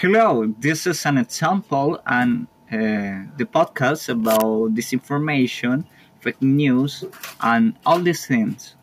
Hello, this is an example and uh, the podcast about disinformation, fake news, and all these things.